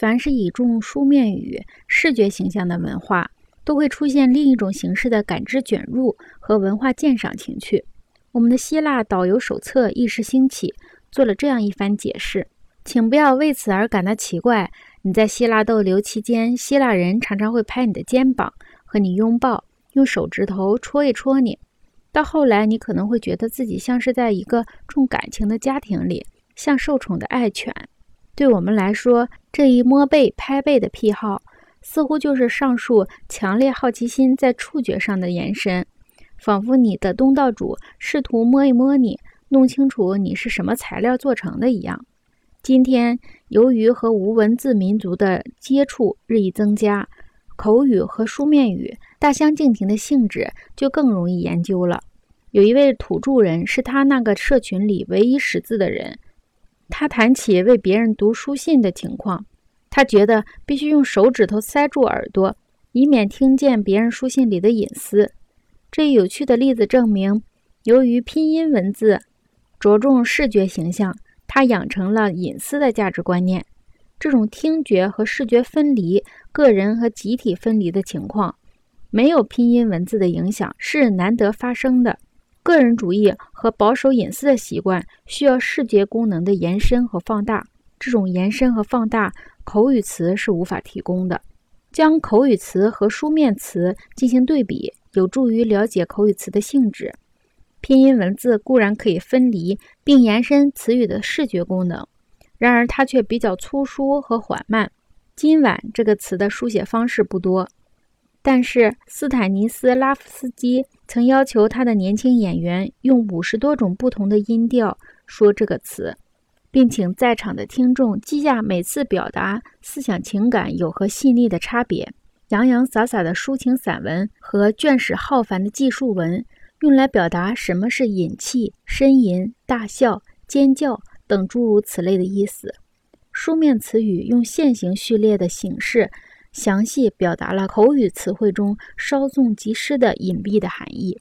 凡是以重书面语、视觉形象的文化，都会出现另一种形式的感知卷入和文化鉴赏情趣。我们的希腊导游手册一时兴起，做了这样一番解释，请不要为此而感到奇怪。你在希腊逗留期间，希腊人常常会拍你的肩膀，和你拥抱，用手指头戳一戳你。到后来，你可能会觉得自己像是在一个重感情的家庭里，像受宠的爱犬。对我们来说，这一摸背、拍背的癖好，似乎就是上述强烈好奇心在触觉上的延伸，仿佛你的东道主试图摸一摸你，弄清楚你是什么材料做成的一样。今天，由于和无文字民族的接触日益增加，口语和书面语大相径庭的性质就更容易研究了。有一位土著人是他那个社群里唯一识字的人。他谈起为别人读书信的情况，他觉得必须用手指头塞住耳朵，以免听见别人书信里的隐私。这一有趣的例子证明，由于拼音文字着重视觉形象，他养成了隐私的价值观念。这种听觉和视觉分离、个人和集体分离的情况，没有拼音文字的影响是难得发生的。个人主义和保守隐私的习惯需要视觉功能的延伸和放大，这种延伸和放大口语词是无法提供的。将口语词和书面词进行对比，有助于了解口语词的性质。拼音文字固然可以分离并延伸词语的视觉功能，然而它却比较粗疏和缓慢。今晚这个词的书写方式不多。但是斯坦尼斯拉夫斯基曾要求他的年轻演员用五十多种不同的音调说这个词，并请在场的听众记下每次表达思想情感有何细腻的差别。洋洋洒洒的抒情散文和卷史浩繁的记述文，用来表达什么是隐气、呻吟、大笑、尖叫等诸如此类的意思。书面词语用线形序列的形式。详细表达了口语词汇中稍纵即逝的隐蔽的含义。